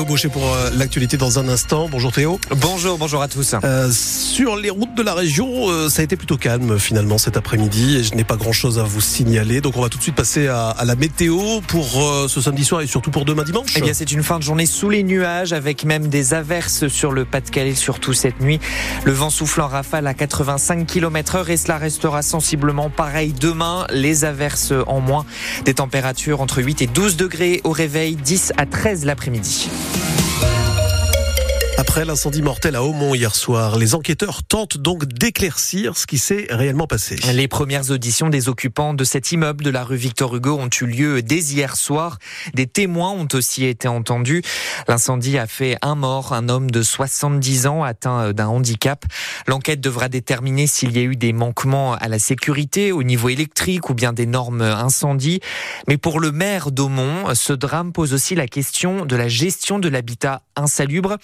Théo Baucher pour euh, l'actualité dans un instant. Bonjour Théo. Bonjour, bonjour à tous. Euh, sur les routes de la région, euh, ça a été plutôt calme finalement cet après-midi et je n'ai pas grand-chose à vous signaler. Donc on va tout de suite passer à, à la météo pour ce samedi soir et surtout pour demain dimanche. Eh bien, c'est une fin de journée sous les nuages avec même des averses sur le Pas-de-Calais, surtout cette nuit. Le vent souffle en rafale à 85 km heure et cela restera sensiblement pareil demain. Les averses en moins. Des températures entre 8 et 12 degrés au réveil, 10 à 13 l'après-midi. Bye. Après l'incendie mortel à Aumont hier soir, les enquêteurs tentent donc d'éclaircir ce qui s'est réellement passé. Les premières auditions des occupants de cet immeuble de la rue Victor Hugo ont eu lieu dès hier soir. Des témoins ont aussi été entendus. L'incendie a fait un mort, un homme de 70 ans atteint d'un handicap. L'enquête devra déterminer s'il y a eu des manquements à la sécurité au niveau électrique ou bien des normes incendie. Mais pour le maire d'Aumont, ce drame pose aussi la question de la gestion de l'habitat insalubre.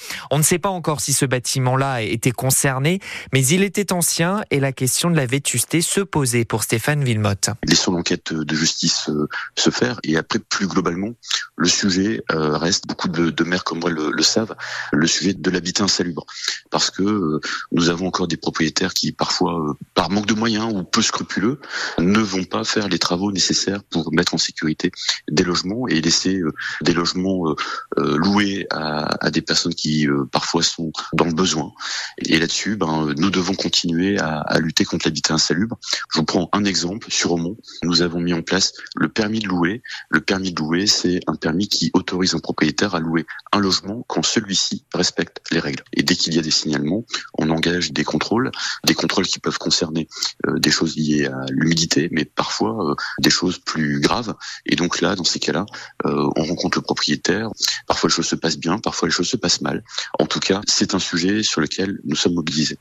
Sait pas encore si ce bâtiment-là était concerné, mais il était ancien et la question de la vétusté se posait pour Stéphane Villemotte. Laissons l'enquête de justice euh, se faire et après plus globalement, le sujet euh, reste, beaucoup de, maires comme moi le, le, savent, le sujet de l'habitat insalubre. Parce que euh, nous avons encore des propriétaires qui parfois, par manque de moyens ou peu scrupuleux, ne vont pas faire les travaux nécessaires pour mettre en sécurité des logements et laisser des logements loués à, à, des personnes qui parfois sont dans le besoin. Et là-dessus, ben, nous devons continuer à, lutter contre l'habitat insalubre. Je vous prends un exemple. Sur Aumont, nous avons mis en place le permis de louer. Le permis de louer, c'est un permis qui autorise un propriétaire à louer un logement quand celui-ci respecte les règles. Et dès qu'il y a des signalements, on engage des contrôles, des contrôles qui peuvent concerner euh, des choses liées à l'humidité, mais parfois euh, des choses plus graves. Et donc là, dans ces cas-là, euh, on rencontre le propriétaire. Parfois les choses se passent bien, parfois les choses se passent mal. En tout cas, c'est un sujet sur lequel nous sommes mobilisés.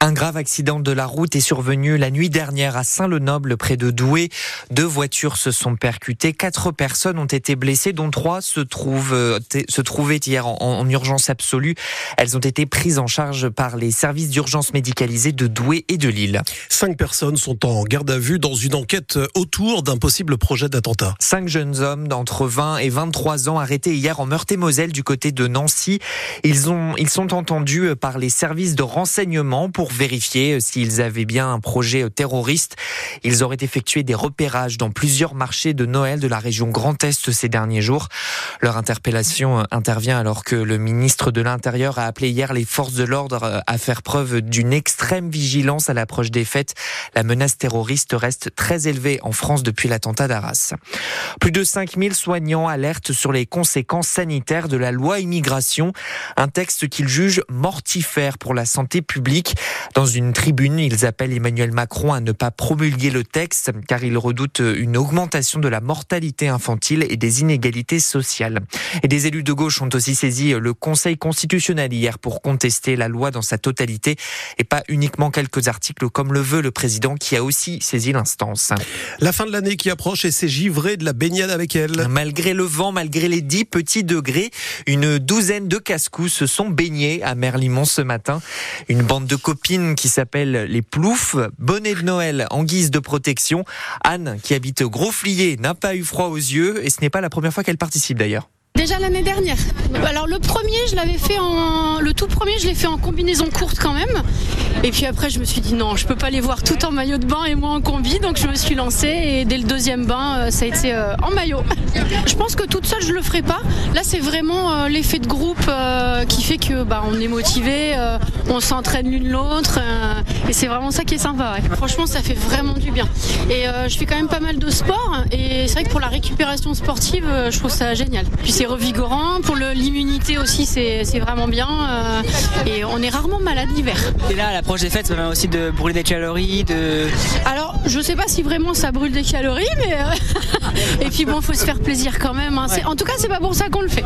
Un grave accident de la route est survenu la nuit dernière à Saint-le-Noble, près de Douai. Deux voitures se sont percutées. Quatre personnes ont été blessées, dont trois se, trouvent, euh, se trouvaient hier en, en, urgence absolue. Elles ont été prises en charge par les services d'urgence médicalisés de Douai et de Lille. Cinq personnes sont en garde à vue dans une enquête autour d'un possible projet d'attentat. Cinq jeunes hommes d'entre 20 et 23 ans arrêtés hier en Meurthe-et-Moselle du côté de Nancy. Ils, ont, ils sont entendus par les services de renseignement pour vérifier s'ils avaient bien un projet terroriste. Ils auraient effectué des repérages dans plusieurs marchés de Noël de la région Grand Est ces derniers jours. Leur interpellation intervient alors que le ministre de l'Intérieur a appelé hier les forces de l'ordre à faire preuve d'une extrême vigilance à l'approche des fêtes. La menace terroriste reste très élevée en France depuis l'attentat d'Arras. Plus de 5000 soignants alertent sur les conséquences sanitaires de la loi immigration, un texte qu'ils jugent mortifère pour la santé publique. Dans une tribune, ils appellent Emmanuel Macron à ne pas promulguer le texte car ils redoutent une augmentation de la mortalité infantile et des inégalités sociales. Et des élus de gauche ont aussi saisi le Conseil constitutionnel hier pour contester la loi dans sa totalité et pas uniquement quelques articles comme le veut le président qui a aussi saisi l'instance. La fin de l'année qui approche et c'est givré de la baignade avec elle. Malgré le vent, malgré les 10 petits degrés, une douzaine de casse-cous se sont baignés à Merlimont ce matin. Une bande de qui s'appelle les Ploufs, bonnet de Noël en guise de protection. Anne, qui habite Grosflier, n'a pas eu froid aux yeux et ce n'est pas la première fois qu'elle participe d'ailleurs. Déjà l'année dernière. Alors le premier, je l'avais fait en, le tout premier, je l'ai fait en combinaison courte quand même. Et puis après, je me suis dit non, je peux pas les voir tout en maillot de bain et moi en combi, donc je me suis lancée et dès le deuxième bain, euh, ça a été euh, en maillot. Je pense que toute seule, je le ferai pas. Là, c'est vraiment euh, l'effet de groupe qui fait que bah, on est motivé, on s'entraîne l'une l'autre, et c'est vraiment ça qui est sympa. Franchement, ça fait vraiment du bien. Et je fais quand même pas mal de sport, et c'est vrai que pour la récupération sportive, je trouve ça génial. Puis c'est revigorant. Pour l'immunité aussi, c'est vraiment bien. Euh, et on est rarement malade l'hiver. Et là, à l'approche des fêtes, ça permet aussi de brûler des calories. De... Alors, je sais pas si vraiment ça brûle des calories, mais. Euh, et puis bon, faut se faire plaisir quand même. Hein. Ouais. En tout cas, c'est pas pour ça qu'on le fait.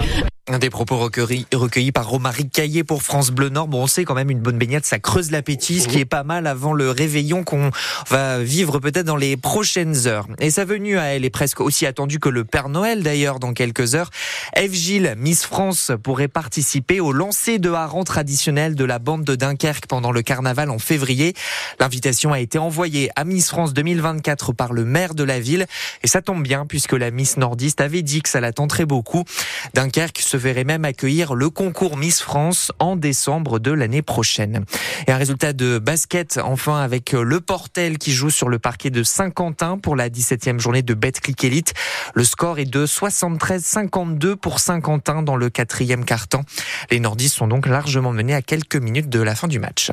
Un des propos recueillis, par Romaric Caillé pour France Bleu Nord. Bon, on sait quand même une bonne baignade, ça creuse l'appétit, ce qui est pas mal avant le réveillon qu'on va vivre peut-être dans les prochaines heures. Et sa venue à elle est presque aussi attendue que le Père Noël d'ailleurs dans quelques heures. Eve Gilles, Miss France, pourrait participer au lancer de hareng traditionnel de la bande de Dunkerque pendant le carnaval en février. L'invitation a été envoyée à Miss France 2024 par le maire de la ville. Et ça tombe bien puisque la Miss nordiste avait dit que ça la tenterait beaucoup. Dunkerque se verrait même accueillir le concours Miss France en décembre de l'année prochaine. Et un résultat de basket enfin avec le Portel qui joue sur le parquet de Saint-Quentin pour la 17e journée de Betclic Elite. Le score est de 73-52 pour Saint-Quentin dans le quatrième quart-temps. Les nordistes sont donc largement menés à quelques minutes de la fin du match.